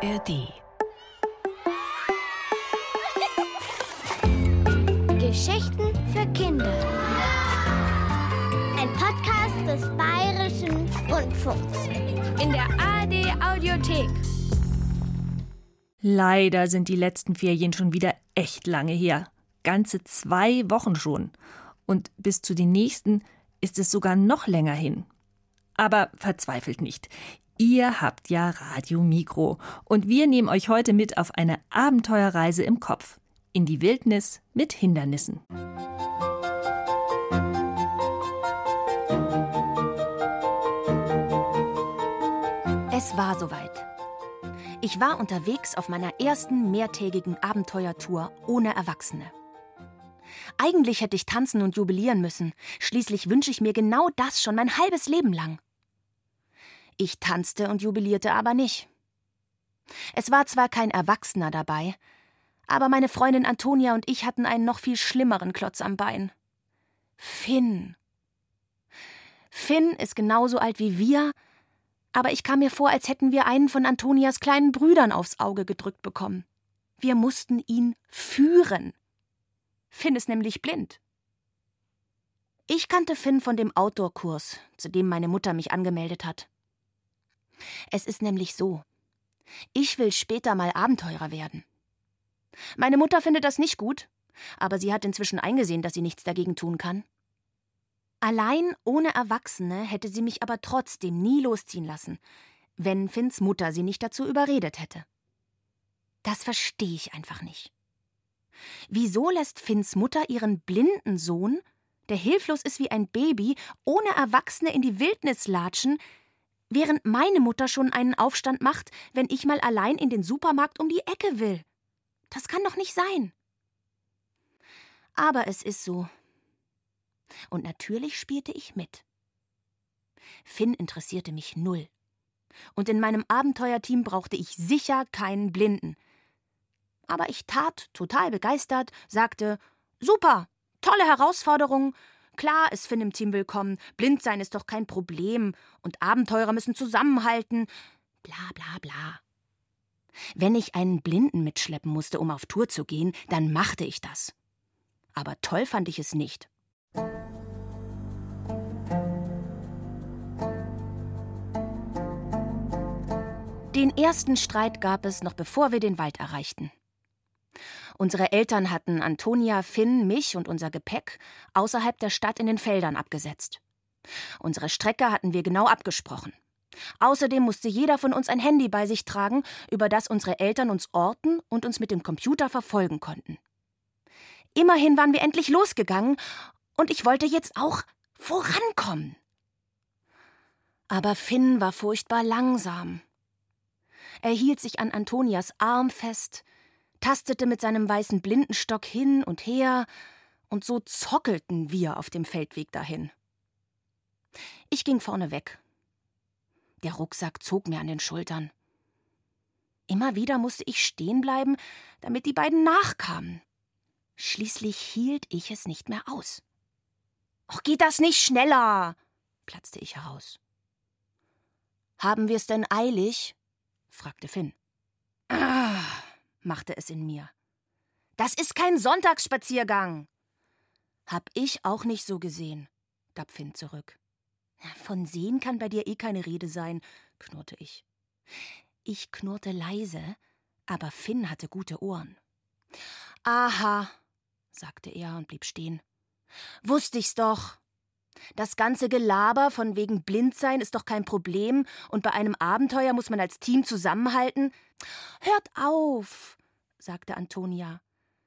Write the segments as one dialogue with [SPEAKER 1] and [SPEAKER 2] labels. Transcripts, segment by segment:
[SPEAKER 1] ARD.
[SPEAKER 2] Geschichten für Kinder. Ein Podcast des Bayerischen Rundfunks.
[SPEAKER 3] In der ARD Audiothek.
[SPEAKER 4] Leider sind die letzten Ferien schon wieder echt lange her. Ganze zwei Wochen schon. Und bis zu den nächsten ist es sogar noch länger hin. Aber verzweifelt nicht. Ihr habt ja Radio Mikro und wir nehmen euch heute mit auf eine Abenteuerreise im Kopf. In die Wildnis mit Hindernissen.
[SPEAKER 5] Es war soweit. Ich war unterwegs auf meiner ersten mehrtägigen Abenteuertour ohne Erwachsene. Eigentlich hätte ich tanzen und jubilieren müssen. Schließlich wünsche ich mir genau das schon mein halbes Leben lang. Ich tanzte und jubilierte aber nicht. Es war zwar kein Erwachsener dabei, aber meine Freundin Antonia und ich hatten einen noch viel schlimmeren Klotz am Bein. Finn. Finn ist genauso alt wie wir, aber ich kam mir vor, als hätten wir einen von Antonias kleinen Brüdern aufs Auge gedrückt bekommen. Wir mussten ihn führen. Finn ist nämlich blind. Ich kannte Finn von dem Outdoor-Kurs, zu dem meine Mutter mich angemeldet hat. Es ist nämlich so. Ich will später mal Abenteurer werden. Meine Mutter findet das nicht gut, aber sie hat inzwischen eingesehen, dass sie nichts dagegen tun kann. Allein ohne Erwachsene hätte sie mich aber trotzdem nie losziehen lassen, wenn Finns Mutter sie nicht dazu überredet hätte. Das verstehe ich einfach nicht. Wieso lässt Finns Mutter ihren blinden Sohn, der hilflos ist wie ein Baby, ohne Erwachsene in die Wildnis latschen, während meine Mutter schon einen Aufstand macht, wenn ich mal allein in den Supermarkt um die Ecke will? Das kann doch nicht sein. Aber es ist so. Und natürlich spielte ich mit. Finn interessierte mich null. Und in meinem Abenteuerteam brauchte ich sicher keinen Blinden. Aber ich tat, total begeistert, sagte: Super, tolle Herausforderung. Klar ist Finn im Team willkommen. Blind sein ist doch kein Problem. Und Abenteurer müssen zusammenhalten. Bla bla bla. Wenn ich einen Blinden mitschleppen musste, um auf Tour zu gehen, dann machte ich das. Aber toll fand ich es nicht. Den ersten Streit gab es noch bevor wir den Wald erreichten. Unsere Eltern hatten Antonia, Finn, mich und unser Gepäck außerhalb der Stadt in den Feldern abgesetzt. Unsere Strecke hatten wir genau abgesprochen. Außerdem musste jeder von uns ein Handy bei sich tragen, über das unsere Eltern uns orten und uns mit dem Computer verfolgen konnten. Immerhin waren wir endlich losgegangen, und ich wollte jetzt auch vorankommen. Aber Finn war furchtbar langsam. Er hielt sich an Antonias Arm fest, tastete mit seinem weißen Blindenstock hin und her, und so zockelten wir auf dem Feldweg dahin. Ich ging vorne weg. Der Rucksack zog mir an den Schultern. Immer wieder musste ich stehen bleiben, damit die beiden nachkamen. Schließlich hielt ich es nicht mehr aus. Och, geht das nicht schneller? platzte ich heraus. Haben wir es denn eilig? fragte Finn. Ah, machte es in mir. Das ist kein Sonntagsspaziergang. Hab ich auch nicht so gesehen, gab Finn zurück. Von sehen kann bei dir eh keine Rede sein, knurrte ich. Ich knurrte leise, aber Finn hatte gute Ohren. Aha, sagte er und blieb stehen. Wusste ich's doch. Das ganze Gelaber von wegen Blindsein ist doch kein Problem und bei einem Abenteuer muss man als Team zusammenhalten. Hört auf, sagte Antonia.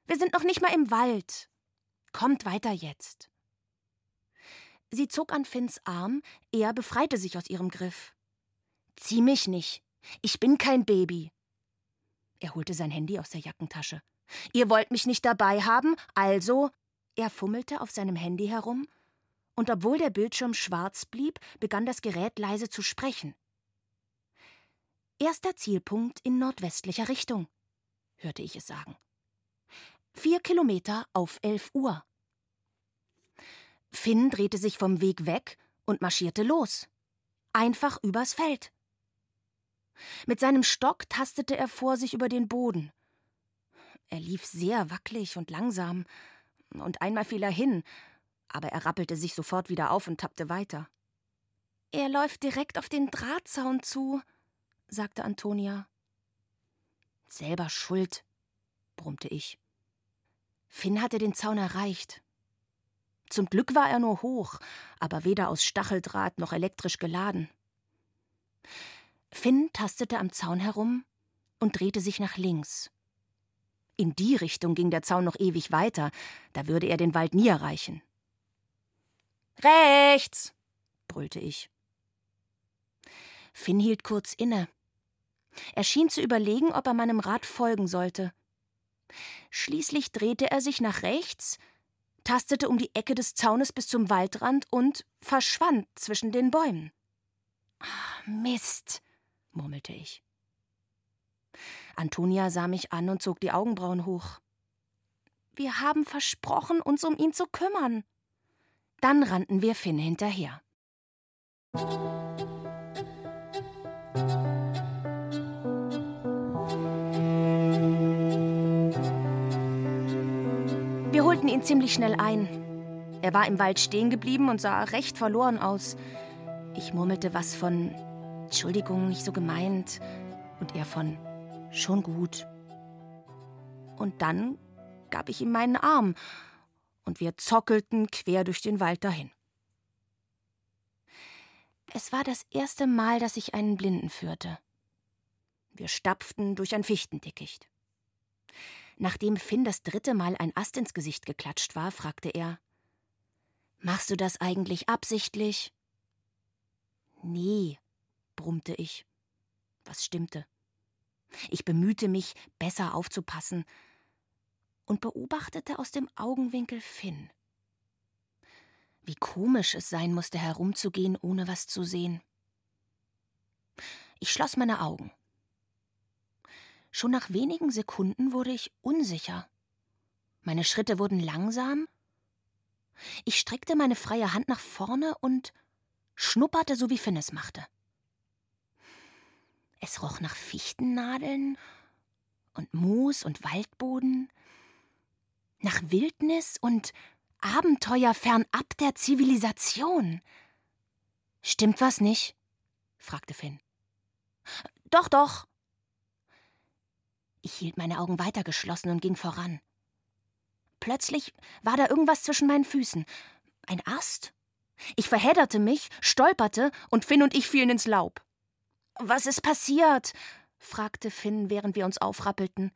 [SPEAKER 5] Wir sind noch nicht mal im Wald. Kommt weiter jetzt. Sie zog an Finns Arm, er befreite sich aus ihrem Griff. Zieh mich nicht. Ich bin kein Baby. Er holte sein Handy aus der Jackentasche. Ihr wollt mich nicht dabei haben, also. Er fummelte auf seinem Handy herum, und obwohl der Bildschirm schwarz blieb, begann das Gerät leise zu sprechen. Erster Zielpunkt in nordwestlicher Richtung, hörte ich es sagen. Vier Kilometer auf elf Uhr. Finn drehte sich vom Weg weg und marschierte los. Einfach übers Feld. Mit seinem Stock tastete er vor sich über den Boden. Er lief sehr wackelig und langsam, und einmal fiel er hin, aber er rappelte sich sofort wieder auf und tappte weiter. Er läuft direkt auf den Drahtzaun zu, sagte Antonia. Selber schuld, brummte ich. Finn hatte den Zaun erreicht. Zum Glück war er nur hoch, aber weder aus Stacheldraht noch elektrisch geladen. Finn tastete am Zaun herum und drehte sich nach links. In die Richtung ging der Zaun noch ewig weiter, da würde er den Wald nie erreichen. Rechts! brüllte ich. Finn hielt kurz inne. Er schien zu überlegen, ob er meinem Rat folgen sollte. Schließlich drehte er sich nach rechts, tastete um die Ecke des Zaunes bis zum Waldrand und verschwand zwischen den Bäumen. Ah, Mist, murmelte ich. Antonia sah mich an und zog die Augenbrauen hoch. Wir haben versprochen, uns um ihn zu kümmern. Dann rannten wir Finn hinterher. Wir holten ihn ziemlich schnell ein. Er war im Wald stehen geblieben und sah recht verloren aus. Ich murmelte was von Entschuldigung, nicht so gemeint. Und er von Schon gut. Und dann gab ich ihm meinen Arm und wir zockelten quer durch den Wald dahin. Es war das erste Mal, dass ich einen Blinden führte. Wir stapften durch ein Fichtendickicht. Nachdem Finn das dritte Mal ein Ast ins Gesicht geklatscht war, fragte er Machst du das eigentlich absichtlich? Nee, brummte ich. Was stimmte? Ich bemühte mich, besser aufzupassen und beobachtete aus dem Augenwinkel Finn. Wie komisch es sein musste, herumzugehen, ohne was zu sehen. Ich schloss meine Augen. Schon nach wenigen Sekunden wurde ich unsicher. Meine Schritte wurden langsam. Ich streckte meine freie Hand nach vorne und schnupperte, so wie Finn es machte. Es roch nach Fichtennadeln und Moos und Waldboden, nach Wildnis und Abenteuer fernab der Zivilisation. Stimmt was nicht? fragte Finn. Doch, doch. Ich hielt meine Augen weiter geschlossen und ging voran. Plötzlich war da irgendwas zwischen meinen Füßen. Ein Ast? Ich verhedderte mich, stolperte und Finn und ich fielen ins Laub. Was ist passiert? fragte Finn, während wir uns aufrappelten.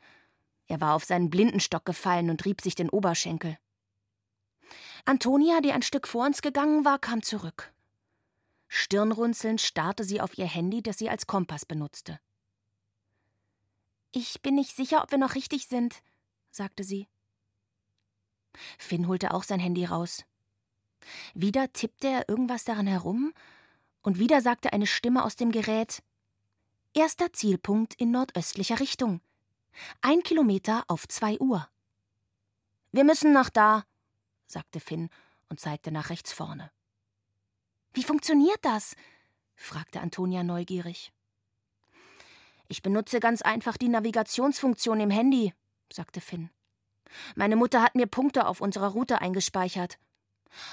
[SPEAKER 5] Er war auf seinen Blindenstock gefallen und rieb sich den Oberschenkel. Antonia, die ein Stück vor uns gegangen war, kam zurück. Stirnrunzelnd starrte sie auf ihr Handy, das sie als Kompass benutzte. Ich bin nicht sicher, ob wir noch richtig sind, sagte sie. Finn holte auch sein Handy raus. Wieder tippte er irgendwas daran herum, und wieder sagte eine Stimme aus dem Gerät Erster Zielpunkt in nordöstlicher Richtung. Ein Kilometer auf zwei Uhr. Wir müssen nach da, sagte Finn und zeigte nach rechts vorne. Wie funktioniert das? fragte Antonia neugierig. Ich benutze ganz einfach die Navigationsfunktion im Handy, sagte Finn. Meine Mutter hat mir Punkte auf unserer Route eingespeichert.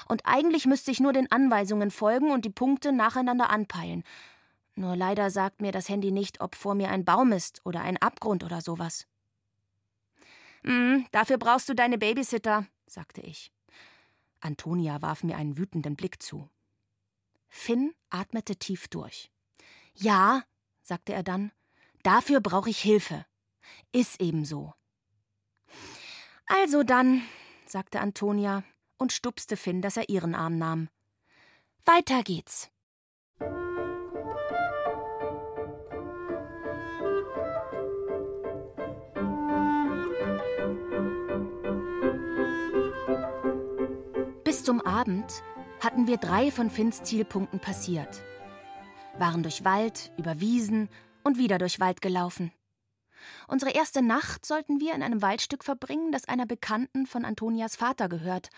[SPEAKER 5] Und eigentlich müsste ich nur den Anweisungen folgen und die Punkte nacheinander anpeilen. Nur leider sagt mir das Handy nicht, ob vor mir ein Baum ist oder ein Abgrund oder sowas. Mm, dafür brauchst du deine Babysitter, sagte ich. Antonia warf mir einen wütenden Blick zu. Finn atmete tief durch. Ja, sagte er dann, dafür brauche ich Hilfe. Ist eben so. Also dann, sagte Antonia und stupste Finn, dass er ihren Arm nahm. Weiter geht's. Zum Abend hatten wir drei von Finns Zielpunkten passiert, waren durch Wald, über Wiesen und wieder durch Wald gelaufen. Unsere erste Nacht sollten wir in einem Waldstück verbringen, das einer Bekannten von Antonias Vater gehört.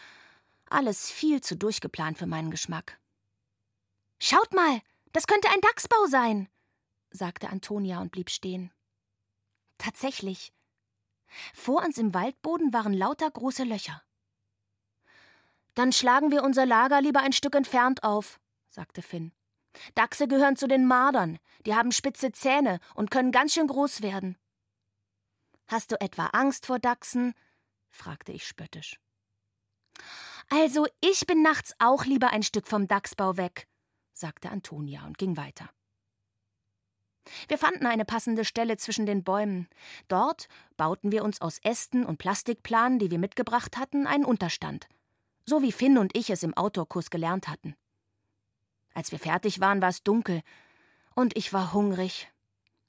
[SPEAKER 5] Alles viel zu durchgeplant für meinen Geschmack. Schaut mal, das könnte ein Dachsbau sein, sagte Antonia und blieb stehen. Tatsächlich. Vor uns im Waldboden waren lauter große Löcher. Dann schlagen wir unser Lager lieber ein Stück entfernt auf, sagte Finn. Dachse gehören zu den Mardern, die haben spitze Zähne und können ganz schön groß werden. Hast du etwa Angst vor Dachsen? fragte ich spöttisch. Also, ich bin nachts auch lieber ein Stück vom Dachsbau weg, sagte Antonia und ging weiter. Wir fanden eine passende Stelle zwischen den Bäumen. Dort bauten wir uns aus Ästen und Plastikplanen, die wir mitgebracht hatten, einen Unterstand. So wie Finn und ich es im Outdoor-Kurs gelernt hatten. Als wir fertig waren, war es dunkel. Und ich war hungrig.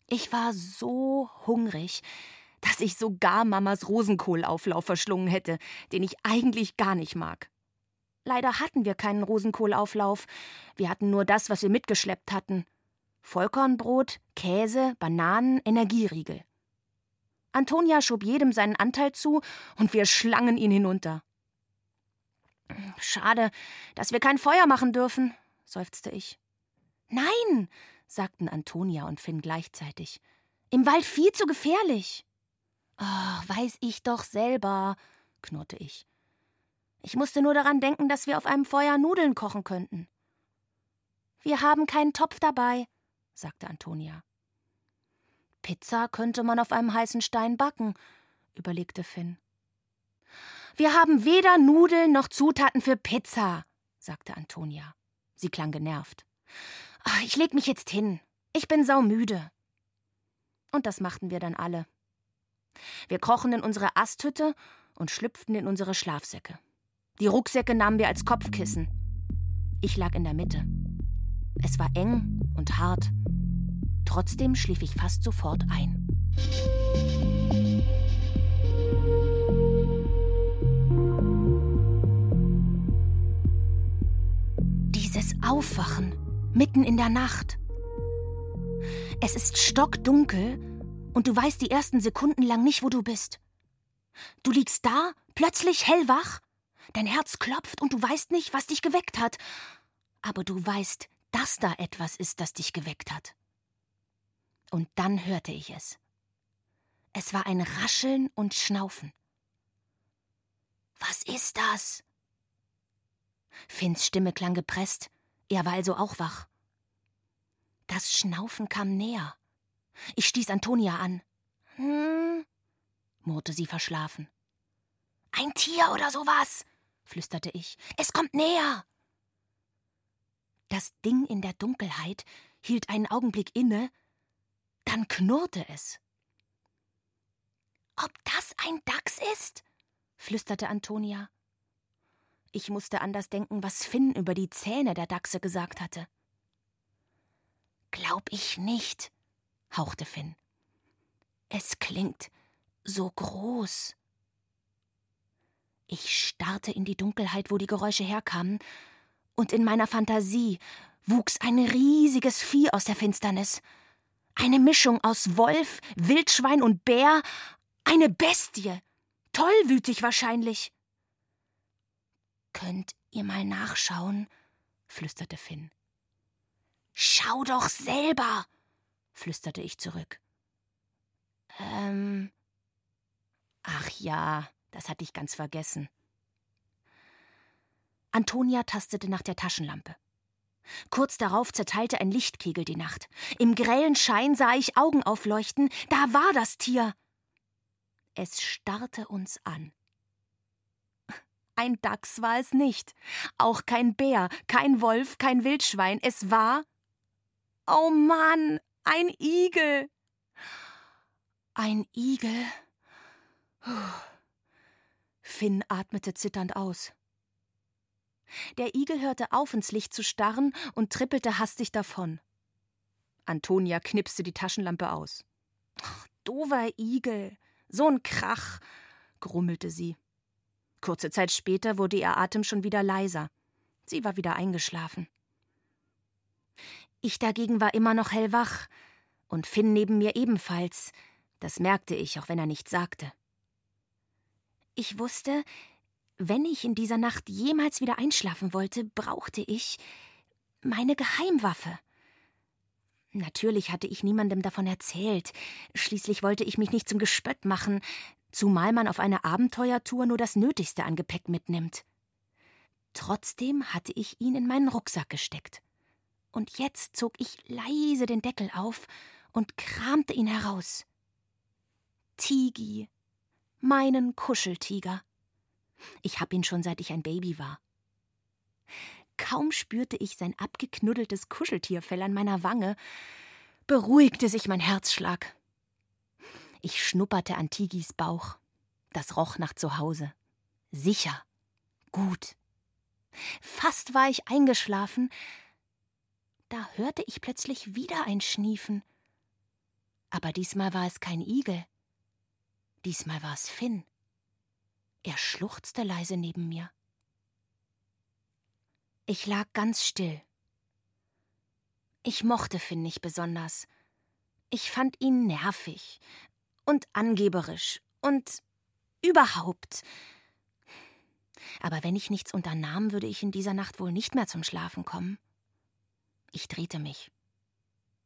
[SPEAKER 5] Ich war so hungrig, dass ich sogar Mamas Rosenkohlauflauf verschlungen hätte, den ich eigentlich gar nicht mag. Leider hatten wir keinen Rosenkohlauflauf. Wir hatten nur das, was wir mitgeschleppt hatten. Vollkornbrot, Käse, Bananen, Energieriegel. Antonia schob jedem seinen Anteil zu und wir schlangen ihn hinunter. Schade, dass wir kein Feuer machen dürfen, seufzte ich. Nein, sagten Antonia und Finn gleichzeitig. Im Wald viel zu gefährlich. Oh, weiß ich doch selber, knurrte ich. Ich musste nur daran denken, dass wir auf einem Feuer Nudeln kochen könnten. Wir haben keinen Topf dabei, sagte Antonia. Pizza könnte man auf einem heißen Stein backen, überlegte Finn. Wir haben weder Nudeln noch Zutaten für Pizza, sagte Antonia. Sie klang genervt. Ah, ich leg mich jetzt hin. Ich bin saumüde. Und das machten wir dann alle. Wir krochen in unsere Asthütte und schlüpften in unsere Schlafsäcke. Die Rucksäcke nahmen wir als Kopfkissen. Ich lag in der Mitte. Es war eng und hart. Trotzdem schlief ich fast sofort ein. Aufwachen mitten in der Nacht. Es ist stockdunkel und du weißt die ersten Sekunden lang nicht, wo du bist. Du liegst da, plötzlich hellwach, dein Herz klopft und du weißt nicht, was dich geweckt hat. Aber du weißt, dass da etwas ist, das dich geweckt hat. Und dann hörte ich es. Es war ein Rascheln und Schnaufen. Was ist das? Finns Stimme klang gepresst, er war also auch wach. Das Schnaufen kam näher. Ich stieß Antonia an. Hm, murrte sie verschlafen. Ein Tier oder sowas, flüsterte ich. Es kommt näher. Das Ding in der Dunkelheit hielt einen Augenblick inne, dann knurrte es. Ob das ein Dachs ist? flüsterte Antonia. Ich musste an das denken, was Finn über die Zähne der Dachse gesagt hatte. Glaub ich nicht, hauchte Finn. Es klingt so groß. Ich starrte in die Dunkelheit, wo die Geräusche herkamen, und in meiner Fantasie wuchs ein riesiges Vieh aus der Finsternis. Eine Mischung aus Wolf, Wildschwein und Bär, eine Bestie. Tollwütig wahrscheinlich. Könnt ihr mal nachschauen? flüsterte Finn. Schau doch selber, flüsterte ich zurück. Ähm. Ach ja, das hatte ich ganz vergessen. Antonia tastete nach der Taschenlampe. Kurz darauf zerteilte ein Lichtkegel die Nacht. Im grellen Schein sah ich Augen aufleuchten. Da war das Tier. Es starrte uns an. Ein Dachs war es nicht, auch kein Bär, kein Wolf, kein Wildschwein. Es war. Oh Mann, ein Igel. Ein Igel. Finn atmete zitternd aus. Der Igel hörte auf, ins Licht zu starren und trippelte hastig davon. Antonia knipste die Taschenlampe aus. Ach, dover Igel, so ein Krach, grummelte sie. Kurze Zeit später wurde ihr Atem schon wieder leiser. Sie war wieder eingeschlafen. Ich dagegen war immer noch hellwach, und Finn neben mir ebenfalls. Das merkte ich, auch wenn er nichts sagte. Ich wusste, wenn ich in dieser Nacht jemals wieder einschlafen wollte, brauchte ich meine Geheimwaffe. Natürlich hatte ich niemandem davon erzählt. Schließlich wollte ich mich nicht zum Gespött machen, zumal man auf eine Abenteuertour nur das Nötigste an Gepäck mitnimmt. Trotzdem hatte ich ihn in meinen Rucksack gesteckt. Und jetzt zog ich leise den Deckel auf und kramte ihn heraus. Tigi, meinen Kuscheltiger. Ich hab ihn schon seit ich ein Baby war. Kaum spürte ich sein abgeknuddeltes Kuscheltierfell an meiner Wange, beruhigte sich mein Herzschlag. Ich schnupperte an Tigis Bauch. Das roch nach Zuhause. Sicher. Gut. Fast war ich eingeschlafen, da hörte ich plötzlich wieder ein Schniefen. Aber diesmal war es kein Igel. Diesmal war es Finn. Er schluchzte leise neben mir. Ich lag ganz still. Ich mochte Finn nicht besonders. Ich fand ihn nervig und angeberisch und überhaupt. Aber wenn ich nichts unternahm, würde ich in dieser Nacht wohl nicht mehr zum Schlafen kommen. Ich drehte mich.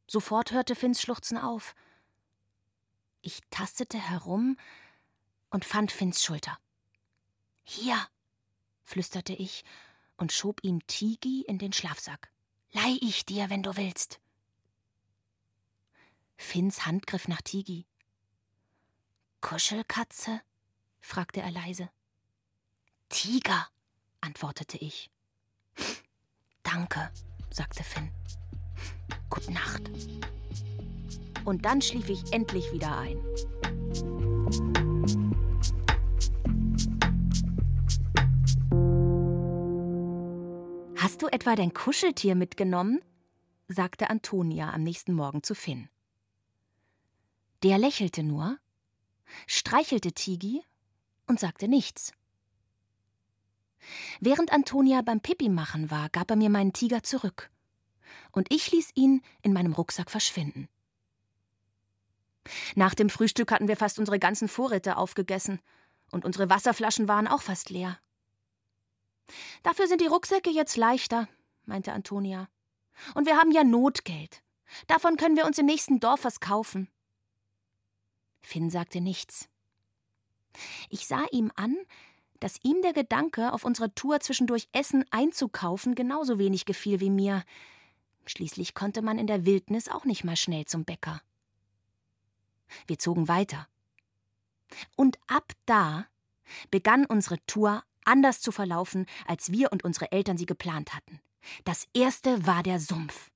[SPEAKER 5] Sofort hörte Finns Schluchzen auf. Ich tastete herum und fand Finns Schulter. Hier, flüsterte ich und schob ihm Tigi in den Schlafsack. Leih ich dir, wenn du willst. Finns Hand griff nach Tigi. Kuschelkatze? fragte er leise. Tiger, antwortete ich. Danke, sagte Finn. Gute Nacht. Und dann schlief ich endlich wieder ein. Hast du etwa dein Kuscheltier mitgenommen? sagte Antonia am nächsten Morgen zu Finn. Der lächelte nur, streichelte Tigi und sagte nichts. Während Antonia beim Pipi machen war, gab er mir meinen Tiger zurück. Und ich ließ ihn in meinem Rucksack verschwinden. Nach dem Frühstück hatten wir fast unsere ganzen Vorräte aufgegessen, und unsere Wasserflaschen waren auch fast leer. Dafür sind die Rucksäcke jetzt leichter, meinte Antonia. Und wir haben ja Notgeld. Davon können wir uns im nächsten Dorf was kaufen. Finn sagte nichts. Ich sah ihm an, dass ihm der Gedanke, auf unserer Tour zwischendurch Essen einzukaufen, genauso wenig gefiel wie mir. Schließlich konnte man in der Wildnis auch nicht mal schnell zum Bäcker. Wir zogen weiter. Und ab da begann unsere Tour anders zu verlaufen, als wir und unsere Eltern sie geplant hatten. Das erste war der Sumpf.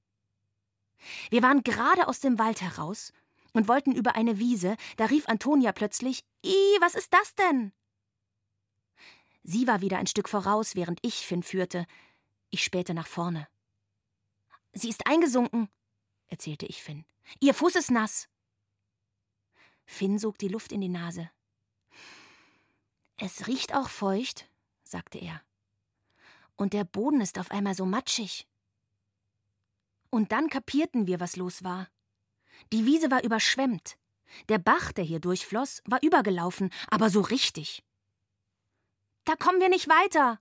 [SPEAKER 5] Wir waren gerade aus dem Wald heraus und wollten über eine Wiese, da rief Antonia plötzlich: Ih, was ist das denn? Sie war wieder ein Stück voraus, während ich Finn führte. Ich spähte nach vorne. Sie ist eingesunken, erzählte ich Finn. Ihr Fuß ist nass. Finn sog die Luft in die Nase. Es riecht auch feucht, sagte er. Und der Boden ist auf einmal so matschig. Und dann kapierten wir, was los war. Die Wiese war überschwemmt. Der Bach, der hier durchfloss, war übergelaufen, aber so richtig. Da kommen wir nicht weiter,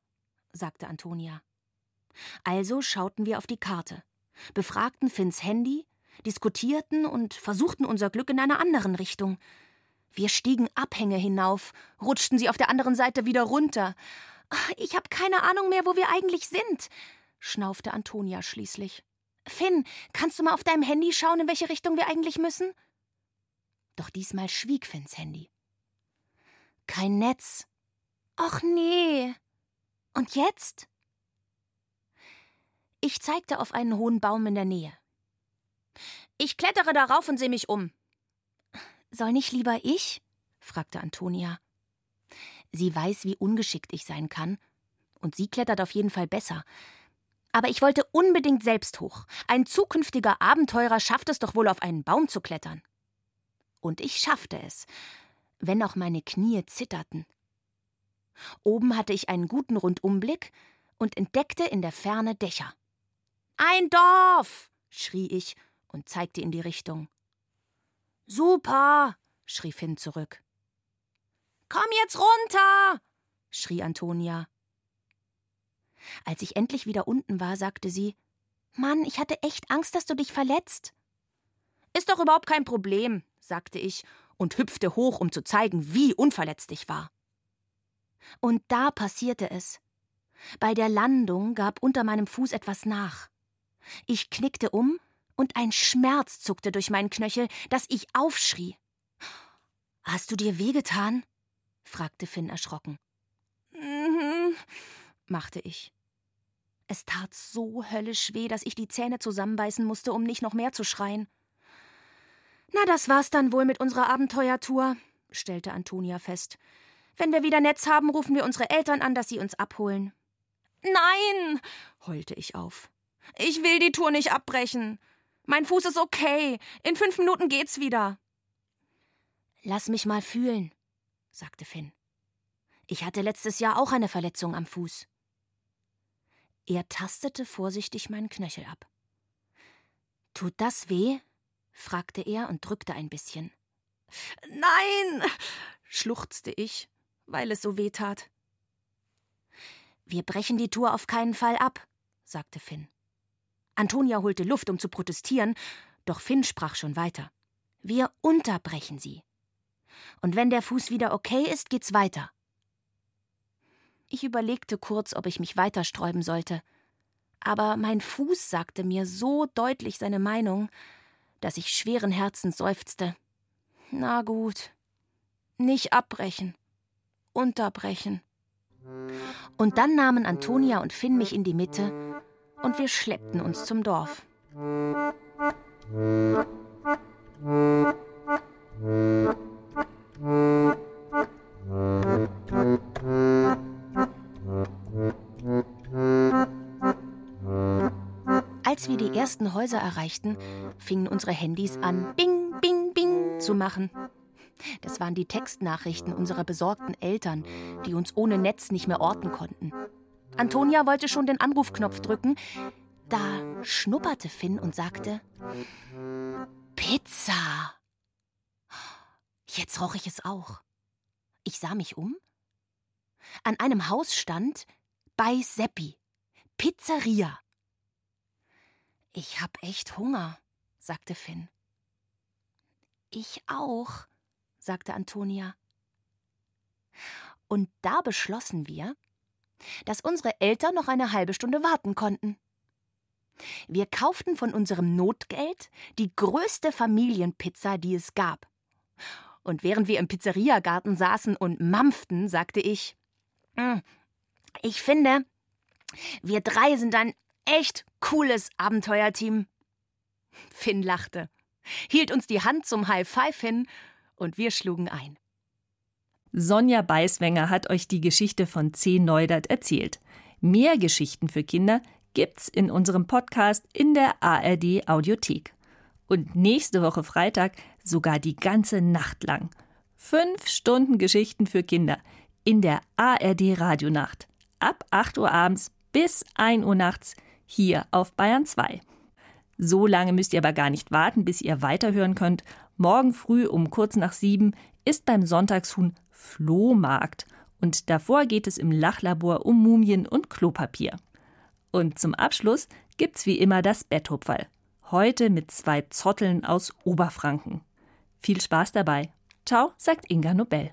[SPEAKER 5] sagte Antonia. Also schauten wir auf die Karte, befragten Finns Handy, diskutierten und versuchten unser Glück in einer anderen Richtung. Wir stiegen Abhänge hinauf, rutschten sie auf der anderen Seite wieder runter, ich habe keine Ahnung mehr, wo wir eigentlich sind, schnaufte Antonia schließlich. Finn, kannst du mal auf deinem Handy schauen, in welche Richtung wir eigentlich müssen? Doch diesmal schwieg Finns Handy. Kein Netz. Ach nee. Und jetzt? Ich zeigte auf einen hohen Baum in der Nähe. Ich klettere darauf und sehe mich um. Soll nicht lieber ich? fragte Antonia. Sie weiß, wie ungeschickt ich sein kann. Und sie klettert auf jeden Fall besser. Aber ich wollte unbedingt selbst hoch. Ein zukünftiger Abenteurer schafft es doch wohl, auf einen Baum zu klettern. Und ich schaffte es, wenn auch meine Knie zitterten. Oben hatte ich einen guten Rundumblick und entdeckte in der Ferne Dächer. Ein Dorf! schrie ich und zeigte in die Richtung. Super! schrie Finn zurück. Komm jetzt runter! schrie Antonia. Als ich endlich wieder unten war, sagte sie Mann, ich hatte echt Angst, dass du dich verletzt. Ist doch überhaupt kein Problem, sagte ich und hüpfte hoch, um zu zeigen, wie unverletzt ich war. Und da passierte es. Bei der Landung gab unter meinem Fuß etwas nach. Ich knickte um und ein Schmerz zuckte durch meinen Knöchel, dass ich aufschrie. Hast du dir wehgetan? fragte Finn erschrocken. Machte ich. Es tat so höllisch weh, dass ich die Zähne zusammenbeißen musste, um nicht noch mehr zu schreien. Na, das war's dann wohl mit unserer Abenteuertour, stellte Antonia fest. Wenn wir wieder Netz haben, rufen wir unsere Eltern an, dass sie uns abholen. Nein, heulte ich auf. Ich will die Tour nicht abbrechen. Mein Fuß ist okay. In fünf Minuten geht's wieder. Lass mich mal fühlen, sagte Finn. Ich hatte letztes Jahr auch eine Verletzung am Fuß. Er tastete vorsichtig meinen Knöchel ab. Tut das weh? fragte er und drückte ein bisschen. Nein, schluchzte ich, weil es so weh tat. Wir brechen die Tour auf keinen Fall ab, sagte Finn. Antonia holte Luft, um zu protestieren, doch Finn sprach schon weiter. Wir unterbrechen sie. Und wenn der Fuß wieder okay ist, geht's weiter. Ich überlegte kurz, ob ich mich weiter sträuben sollte. Aber mein Fuß sagte mir so deutlich seine Meinung, dass ich schweren Herzens seufzte. Na gut. Nicht abbrechen. Unterbrechen. Und dann nahmen Antonia und Finn mich in die Mitte und wir schleppten uns zum Dorf. Als wir die ersten Häuser erreichten, fingen unsere Handys an, Bing, Bing, Bing zu machen. Das waren die Textnachrichten unserer besorgten Eltern, die uns ohne Netz nicht mehr orten konnten. Antonia wollte schon den Anrufknopf drücken. Da schnupperte Finn und sagte: Pizza! Jetzt roch ich es auch. Ich sah mich um. An einem Haus stand bei Seppi. Pizzeria. Ich hab echt Hunger, sagte Finn. Ich auch, sagte Antonia. Und da beschlossen wir, dass unsere Eltern noch eine halbe Stunde warten konnten. Wir kauften von unserem Notgeld die größte Familienpizza, die es gab. Und während wir im Pizzeriagarten saßen und mampften, sagte ich: hm, Ich finde, wir drei sind ein echt cooles Abenteuerteam. Finn lachte, hielt uns die Hand zum High Five hin und wir schlugen ein.
[SPEAKER 4] Sonja Beiswenger hat euch die Geschichte von C. Neudert erzählt. Mehr Geschichten für Kinder gibt's in unserem Podcast in der ARD Audiothek. Und nächste Woche Freitag sogar die ganze Nacht lang. Fünf Stunden Geschichten für Kinder in der ARD Radionacht. Ab 8 Uhr abends bis 1 Uhr nachts hier auf Bayern 2. So lange müsst ihr aber gar nicht warten, bis ihr weiterhören könnt. Morgen früh um kurz nach sieben ist beim Sonntagshuhn Flohmarkt und davor geht es im Lachlabor um Mumien und Klopapier. Und zum Abschluss gibt's wie immer das Betthupferl. Heute mit zwei Zotteln aus Oberfranken. Viel Spaß dabei. Ciao, sagt Inga Nobel.